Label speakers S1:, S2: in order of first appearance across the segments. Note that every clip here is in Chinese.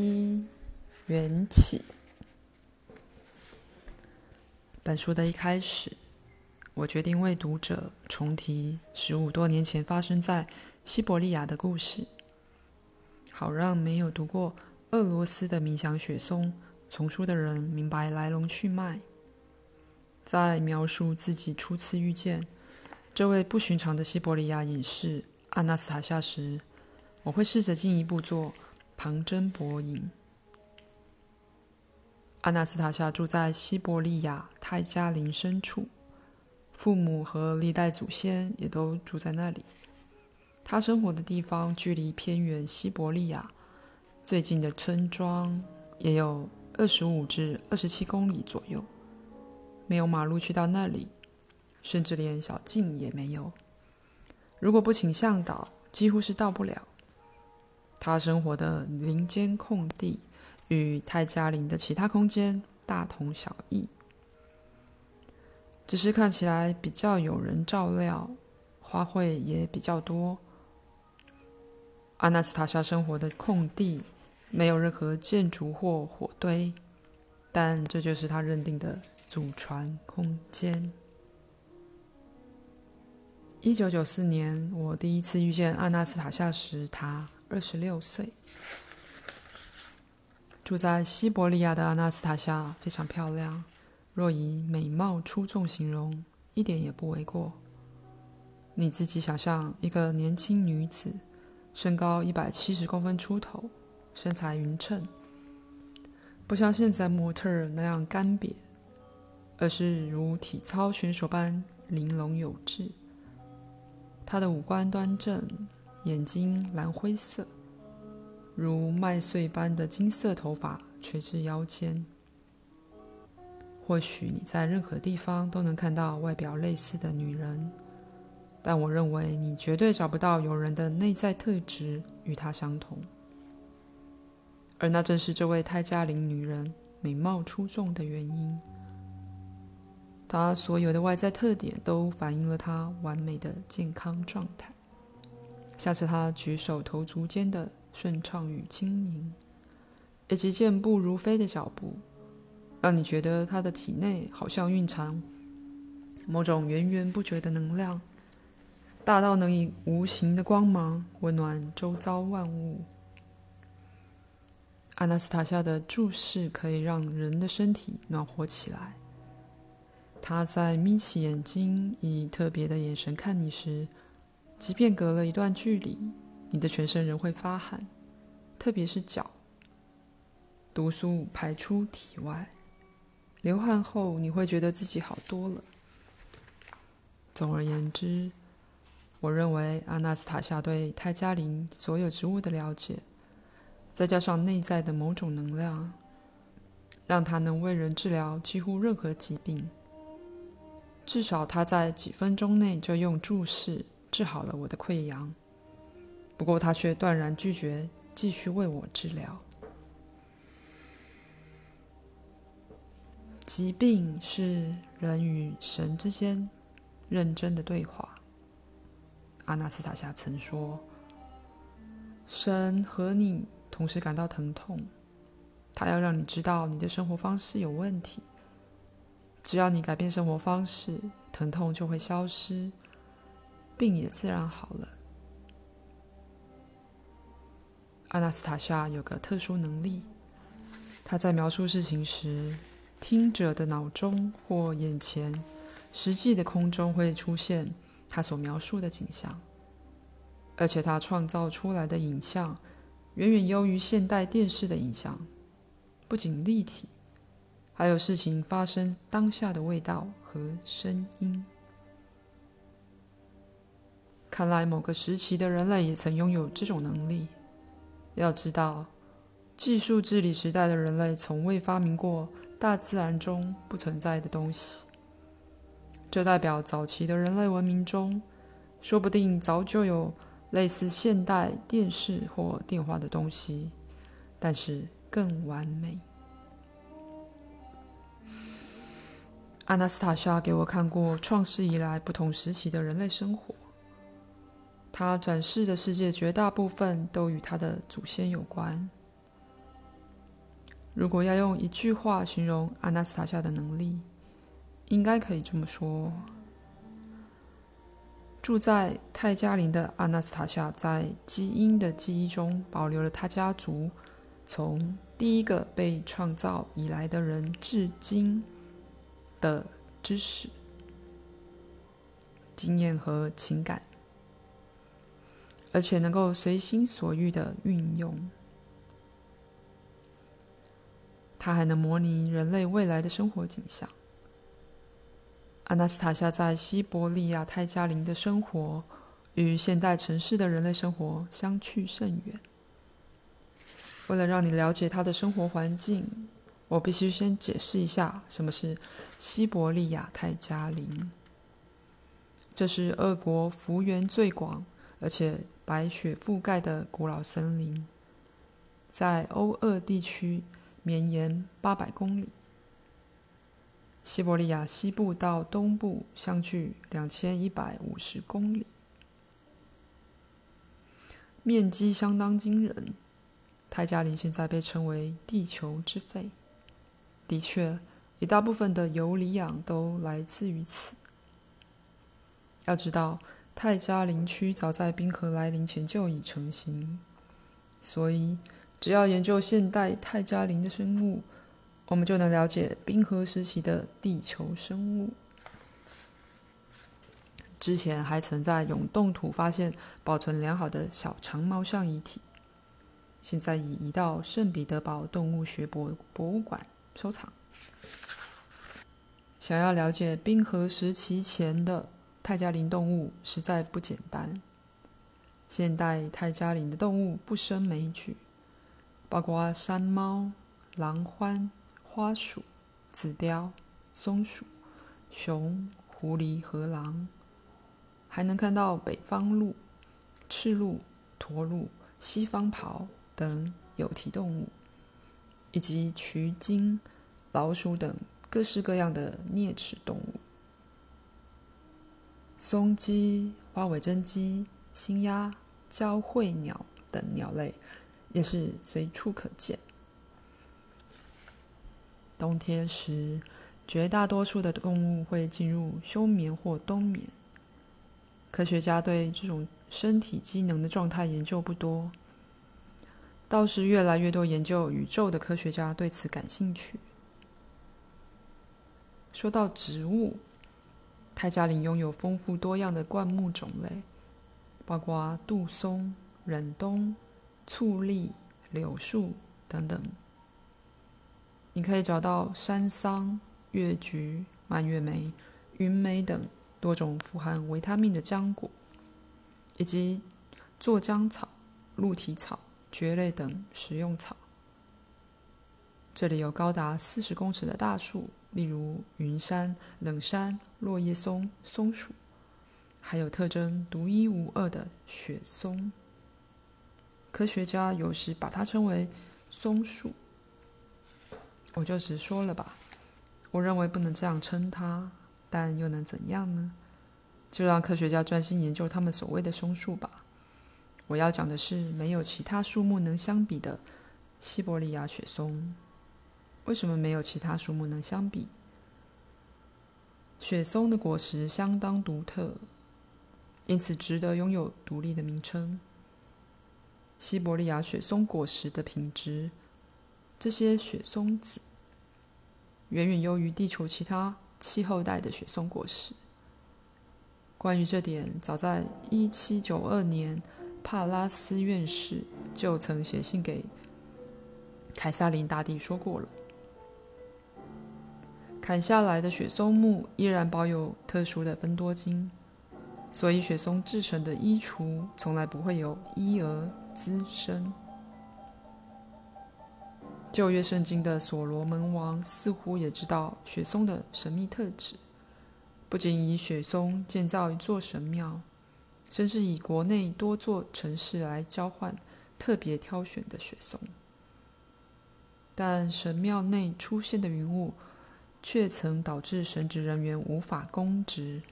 S1: 一缘起。本书的一开始，我决定为读者重提十五多年前发生在西伯利亚的故事，好让没有读过俄罗斯的冥想雪松丛书的人明白来龙去脉。在描述自己初次遇见这位不寻常的西伯利亚隐士阿纳斯塔夏时，我会试着进一步做旁征博引。阿纳斯塔夏住在西伯利亚泰加林深处，父母和历代祖先也都住在那里。他生活的地方距离偏远西伯利亚最近的村庄也有二十五至二十七公里左右，没有马路去到那里，甚至连小径也没有。如果不请向导，几乎是到不了。他生活的林间空地。与泰加林的其他空间大同小异，只是看起来比较有人照料，花卉也比较多。阿纳斯塔夏生活的空地没有任何建筑或火堆，但这就是他认定的祖传空间。一九九四年，我第一次遇见阿纳斯塔夏时，他二十六岁。住在西伯利亚的阿纳斯塔夏非常漂亮，若以美貌出众形容，一点也不为过。你自己想象一个年轻女子，身高一百七十公分出头，身材匀称，不像现在模特那样干瘪，而是如体操选手般玲珑有致。她的五官端正，眼睛蓝灰色。如麦穗般的金色头发垂至腰间。或许你在任何地方都能看到外表类似的女人，但我认为你绝对找不到有人的内在特质与她相同。而那正是这位泰加林女人美貌出众的原因。她所有的外在特点都反映了她完美的健康状态，下次他举手投足间的。顺畅与轻盈，以及健步如飞的脚步，让你觉得他的体内好像蕴藏某种源源不绝的能量，大到能以无形的光芒温暖周遭万物。阿纳斯塔夏的注视可以让人的身体暖和起来。他在眯起眼睛，以特别的眼神看你时，即便隔了一段距离。你的全身仍会发汗，特别是脚。毒素排出体外，流汗后你会觉得自己好多了。总而言之，我认为阿纳斯塔夏对泰加林所有植物的了解，再加上内在的某种能量，让他能为人治疗几乎任何疾病。至少他在几分钟内就用注视治好了我的溃疡。不过，他却断然拒绝继续为我治疗。疾病是人与神之间认真的对话。阿纳斯塔夏曾说：“神和你同时感到疼痛，他要让你知道你的生活方式有问题。只要你改变生活方式，疼痛就会消失，病也自然好了。”阿纳斯塔夏有个特殊能力，他在描述事情时，听者的脑中或眼前实际的空中会出现他所描述的景象，而且他创造出来的影像远远优于现代电视的影像，不仅立体，还有事情发生当下的味道和声音。看来某个时期的人类也曾拥有这种能力。要知道，技术治理时代的人类从未发明过大自然中不存在的东西。这代表早期的人类文明中，说不定早就有类似现代电视或电话的东西，但是更完美。阿纳斯塔夏给我看过创世以来不同时期的人类生活。他展示的世界绝大部分都与他的祖先有关。如果要用一句话形容阿纳斯塔夏的能力，应该可以这么说：住在泰加林的阿纳斯塔夏，在基因的记忆中保留了他家族从第一个被创造以来的人至今的知识、经验和情感，而且能够随心所欲的运用。它还能模拟人类未来的生活景象。阿纳斯塔夏在西伯利亚泰加林的生活，与现代城市的人类生活相去甚远。为了让你了解他的生活环境，我必须先解释一下什么是西伯利亚泰加林。这是俄国幅员最广，而且白雪覆盖的古老森林，在欧俄地区。绵延八百公里，西伯利亚西部到东部相距两千一百五十公里，面积相当惊人。泰加林现在被称为“地球之肺”，的确，一大部分的游离氧都来自于此。要知道，泰加林区早在冰河来临前就已成型，所以。只要研究现代泰加林的生物，我们就能了解冰河时期的地球生物。之前还曾在永冻土发现保存良好的小长毛象遗体，现在已移到圣彼得堡动物学博博物馆收藏。想要了解冰河时期前的泰加林动物，实在不简单。现代泰加林的动物不胜枚举。包括山猫、狼獾、花鼠、紫貂、松鼠、熊、狐狸和狼，还能看到北方鹿、赤鹿、驼鹿、西方狍等有蹄动物，以及鼩鼱、老鼠等各式各样的啮齿动物。松鸡、花尾真鸡、新鸭、交喙鸟等鸟类。也是随处可见。冬天时，绝大多数的动物会进入休眠或冬眠。科学家对这种身体机能的状态研究不多，倒是越来越多研究宇宙的科学家对此感兴趣。说到植物，泰加林拥有丰富多样的灌木种类，包括杜松、忍冬。醋栗、柳树等等，你可以找到山桑、月菊、蔓越莓、云莓等多种富含维他命的浆果，以及酢浆草、鹿蹄草、蕨类等食用草。这里有高达四十公尺的大树，例如云杉、冷杉、落叶松、松树，还有特征独一无二的雪松。科学家有时把它称为松树，我就直说了吧。我认为不能这样称它，但又能怎样呢？就让科学家专心研究他们所谓的松树吧。我要讲的是没有其他树木能相比的西伯利亚雪松。为什么没有其他树木能相比？雪松的果实相当独特，因此值得拥有独立的名称。西伯利亚雪松果实的品质，这些雪松子远远优于地球其他气候带的雪松果实。关于这点，早在一七九二年，帕拉斯院士就曾写信给凯撒琳大帝说过了。砍下来的雪松木依然保有特殊的芬多精，所以雪松制成的衣橱从来不会有衣蛾。滋生。旧约圣经的所罗门王似乎也知道雪松的神秘特质，不仅以雪松建造一座神庙，甚至以国内多座城市来交换特别挑选的雪松。但神庙内出现的云雾，却曾导致神职人员无法公职。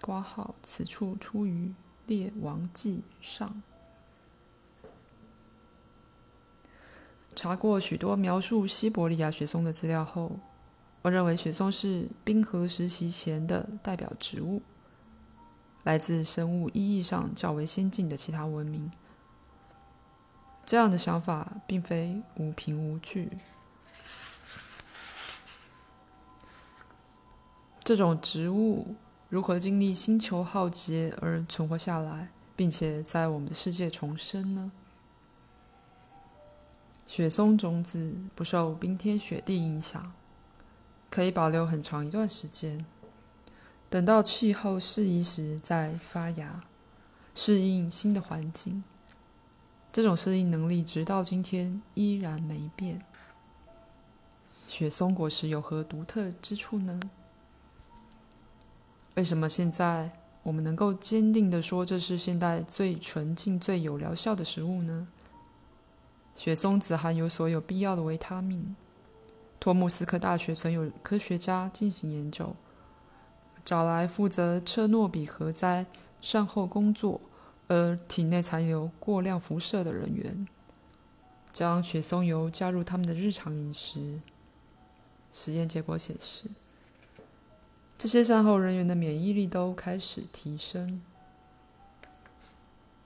S1: 括号此处出于。列王纪上，查过许多描述西伯利亚雪松的资料后，我认为雪松是冰河时期前的代表植物，来自生物意义上较为先进的其他文明。这样的想法并非无凭无据。这种植物如何经历星球浩劫而存活下来，并且在我们的世界重生呢？雪松种子不受冰天雪地影响，可以保留很长一段时间，等到气候适宜时再发芽，适应新的环境。这种适应能力直到今天依然没变。雪松果实有何独特之处呢？为什么现在我们能够坚定地说这是现代最纯净、最有疗效的食物呢？雪松子含有所有必要的维他命。托木斯克大学曾有科学家进行研究，找来负责车诺比核灾善后工作而体内残留过量辐射的人员，将雪松油加入他们的日常饮食。实验结果显示，这些善后人员的免疫力都开始提升。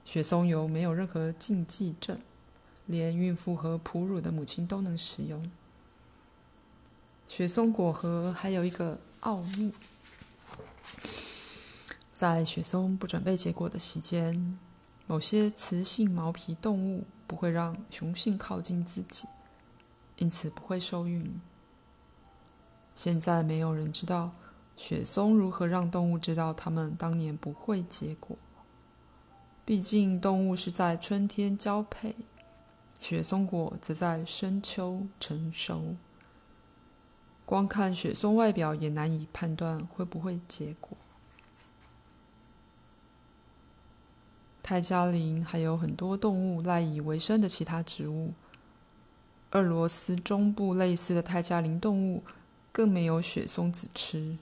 S1: 雪松油没有任何禁忌症，连孕妇和哺乳的母亲都能使用。雪松果核还有一个奥秘，在雪松不准备结果的期间，某些雌性毛皮动物不会让雄性靠近自己，因此不会受孕。现在没有人知道。雪松如何让动物知道它们当年不会结果？毕竟动物是在春天交配，雪松果则在深秋成熟。光看雪松外表也难以判断会不会结果。泰加林还有很多动物赖以为生的其他植物。俄罗斯中部类似的泰加林动物更没有雪松子吃。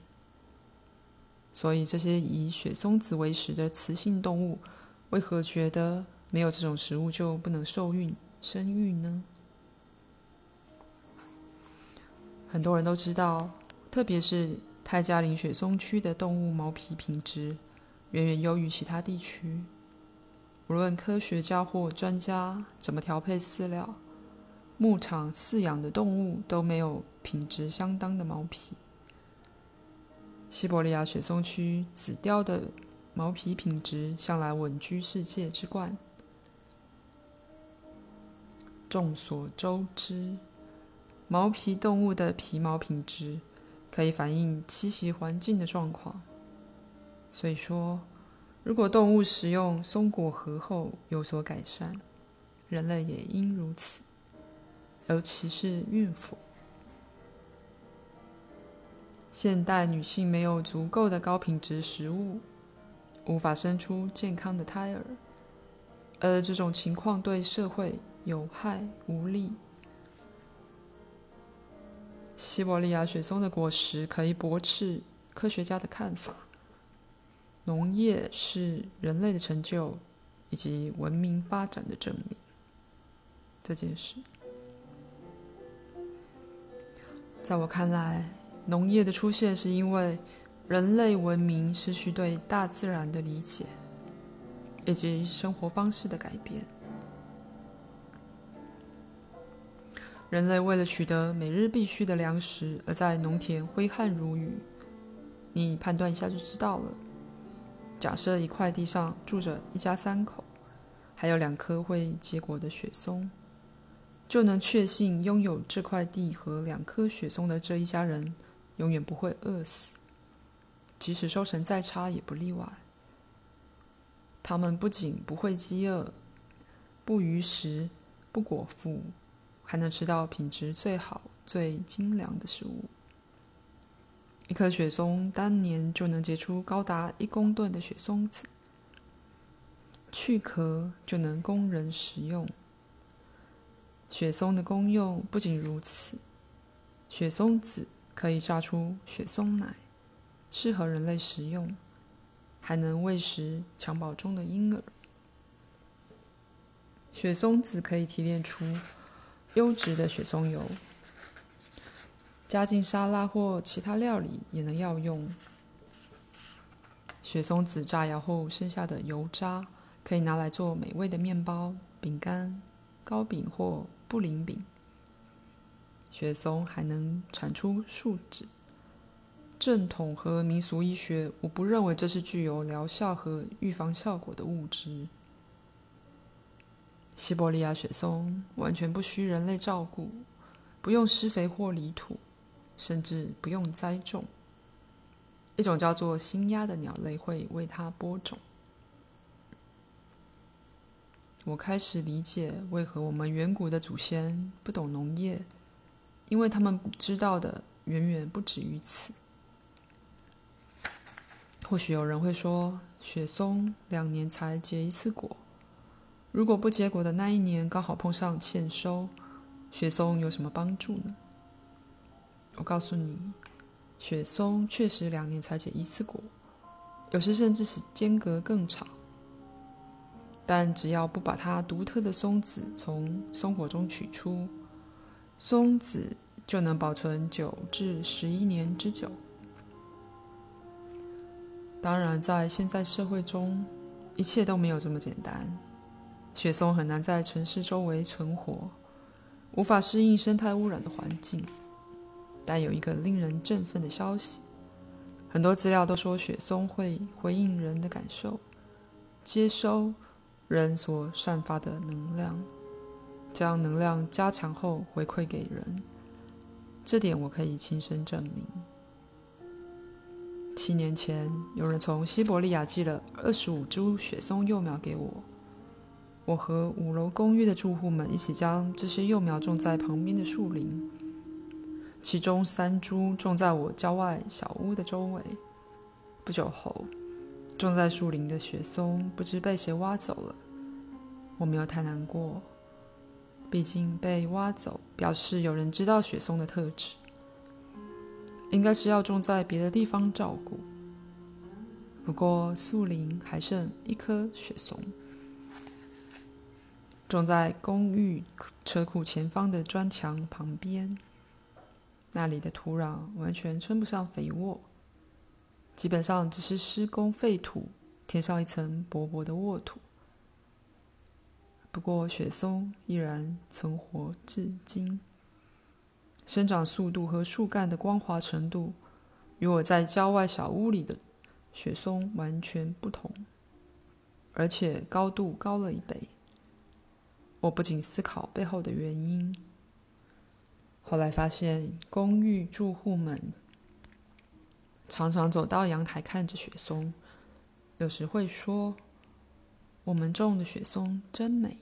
S1: 所以，这些以雪松子为食的雌性动物，为何觉得没有这种食物就不能受孕生育呢？很多人都知道，特别是泰加林雪松区的动物毛皮品质远远优于其他地区。无论科学家或专家怎么调配饲料，牧场饲养的动物都没有品质相当的毛皮。西伯利亚雪松区紫貂的毛皮品质向来稳居世界之冠。众所周知，毛皮动物的皮毛品质可以反映栖息环境的状况。所以说，如果动物食用松果核后有所改善，人类也应如此，尤其是孕妇。现代女性没有足够的高品质食物，无法生出健康的胎儿，而这种情况对社会有害无利。西伯利亚雪松的果实可以驳斥科学家的看法，农业是人类的成就以及文明发展的证明。这件事，在我看来。农业的出现是因为人类文明失去对大自然的理解，以及生活方式的改变。人类为了取得每日必需的粮食，而在农田挥汗如雨。你判断一下就知道了。假设一块地上住着一家三口，还有两棵会结果的雪松，就能确信拥有这块地和两棵雪松的这一家人。永远不会饿死，即使收成再差也不例外。他们不仅不会饥饿、不余食、不果腹，还能吃到品质最好、最精良的食物。一棵雪松当年就能结出高达一公吨的雪松子，去壳就能供人食用。雪松的功用不仅如此，雪松子。可以榨出雪松奶，适合人类食用，还能喂食襁褓中的婴儿。雪松子可以提炼出优质的雪松油，加进沙拉或其他料理也能药用。雪松子榨油后剩下的油渣，可以拿来做美味的面包、饼干、糕饼或布林饼。雪松还能产出树脂。正统和民俗医学，我不认为这是具有疗效和预防效果的物质。西伯利亚雪松完全不需人类照顾，不用施肥或犁土，甚至不用栽种。一种叫做新鸦的鸟类会为它播种。我开始理解为何我们远古的祖先不懂农业，因为他们知道的远远不止于此。或许有人会说，雪松两年才结一次果。如果不结果的那一年刚好碰上欠收，雪松有什么帮助呢？我告诉你，雪松确实两年才结一次果，有时甚至是间隔更长。但只要不把它独特的松子从松果中取出，松子就能保存九至十一年之久。当然，在现在社会中，一切都没有这么简单。雪松很难在城市周围存活，无法适应生态污染的环境。但有一个令人振奋的消息：很多资料都说雪松会回应人的感受，接收人所散发的能量，将能量加强后回馈给人。这点我可以亲身证明。七年前，有人从西伯利亚寄了二十五株雪松幼苗给我。我和五楼公寓的住户们一起将这些幼苗种在旁边的树林，其中三株种在我郊外小屋的周围。不久后，种在树林的雪松不知被谁挖走了。我没有太难过，毕竟被挖走表示有人知道雪松的特质。应该是要种在别的地方照顾。不过树林还剩一棵雪松，种在公寓车库前方的砖墙旁边。那里的土壤完全称不上肥沃，基本上只是施工废土填上一层薄薄的沃土。不过雪松依然存活至今。生长速度和树干的光滑程度，与我在郊外小屋里的雪松完全不同，而且高度高了一倍。我不仅思考背后的原因。后来发现，公寓住户们常常走到阳台看着雪松，有时会说：“我们种的雪松真美。”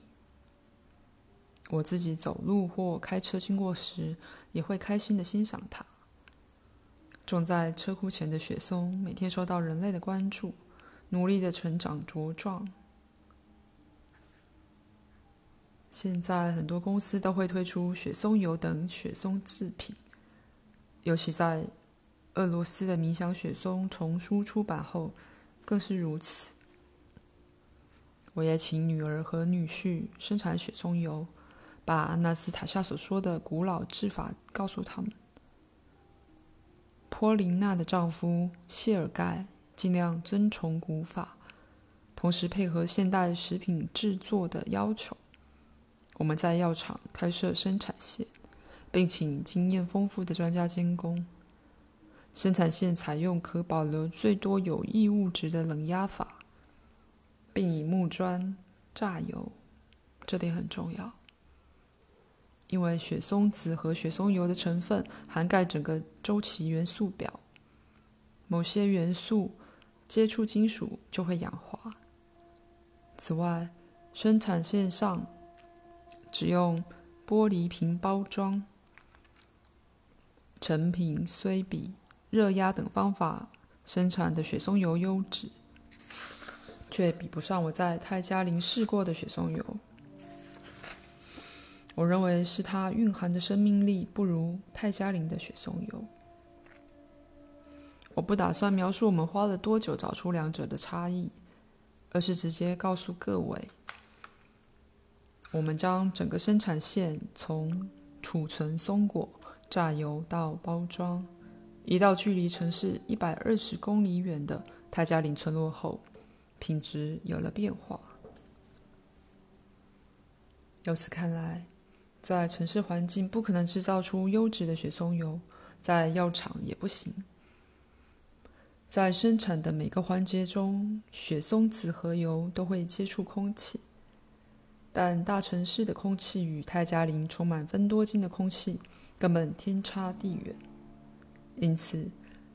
S1: 我自己走路或开车经过时，也会开心的欣赏它。种在车库前的雪松每天受到人类的关注，努力的成长茁壮。现在很多公司都会推出雪松油等雪松制品，尤其在俄罗斯的冥想雪松丛书出版后，更是如此。我也请女儿和女婿生产雪松油。把纳斯塔夏所说的古老制法告诉他们。波琳娜的丈夫谢尔盖尽量遵从古法，同时配合现代食品制作的要求。我们在药厂开设生产线，并请经验丰富的专家监工。生产线采用可保留最多有益物质的冷压法，并以木砖榨油，这点很重要。因为雪松子和雪松油的成分涵盖整个周期元素表，某些元素接触金属就会氧化。此外，生产线上只用玻璃瓶包装，成品虽比热压等方法生产的雪松油优质，却比不上我在泰加林试过的雪松油。我认为是它蕴含的生命力不如泰加林的雪松油。我不打算描述我们花了多久找出两者的差异，而是直接告诉各位，我们将整个生产线从储存松果、榨油到包装，移到距离城市一百二十公里远的泰加林村落后，品质有了变化。由此看来，在城市环境不可能制造出优质的雪松油，在药厂也不行。在生产的每个环节中，雪松子和油都会接触空气，但大城市的空气与泰加林充满芬多精的空气根本天差地远。因此，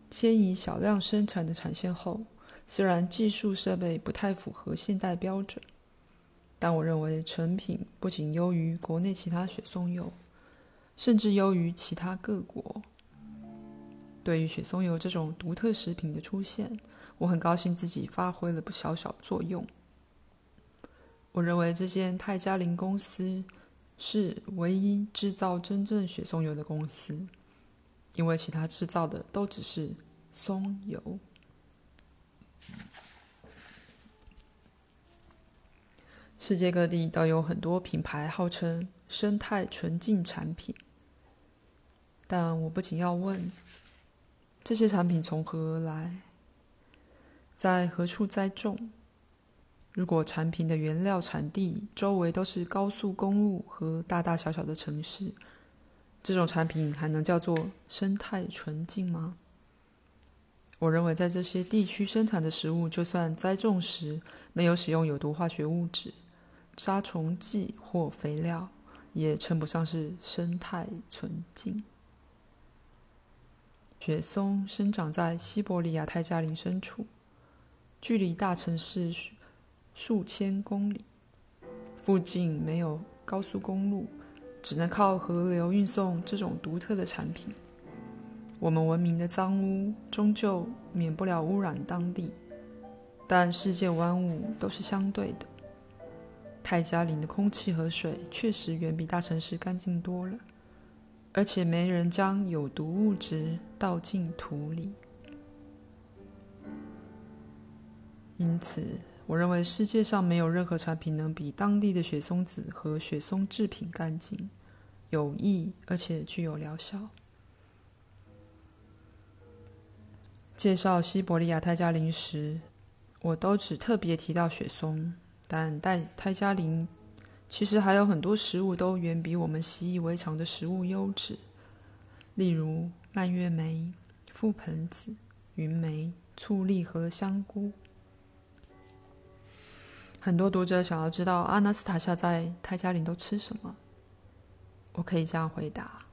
S1: 迁移小量生产的产线后，虽然技术设备不太符合现代标准，但我认为成品不仅优于国内其他雪松油，甚至优于其他各国。对于雪松油这种独特食品的出现，我很高兴自己发挥了不小小作用。我认为这间泰加林公司是唯一制造真正雪松油的公司，因为其他制造的都只是松油。世界各地都有很多品牌号称生态纯净产品，但我不仅要问。这些产品从何而来？在何处栽种？如果产品的原料产地周围都是高速公路和大大小小的城市，这种产品还能叫做生态纯净吗？我认为，在这些地区生产的食物，就算栽种时没有使用有毒化学物质、杀虫剂或肥料，也称不上是生态纯净。雪松生长在西伯利亚泰加林深处，距离大城市数数千公里，附近没有高速公路，只能靠河流运送这种独特的产品。我们文明的脏污终究免不了污染当地，但世界万物都是相对的。泰加林的空气和水确实远比大城市干净多了。而且没人将有毒物质倒进土里，因此，我认为世界上没有任何产品能比当地的雪松子和雪松制品干净、有益，而且具有疗效。介绍西伯利亚泰加林时，我都只特别提到雪松，但泰泰加林。其实还有很多食物都远比我们习以为常的食物优质，例如蔓越莓、覆盆子、云莓、醋栗和香菇。很多读者想要知道阿纳斯塔夏在泰加林都吃什么，我可以这样回答：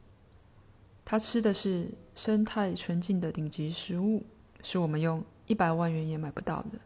S1: 他吃的是生态纯净的顶级食物，是我们用一百万元也买不到的。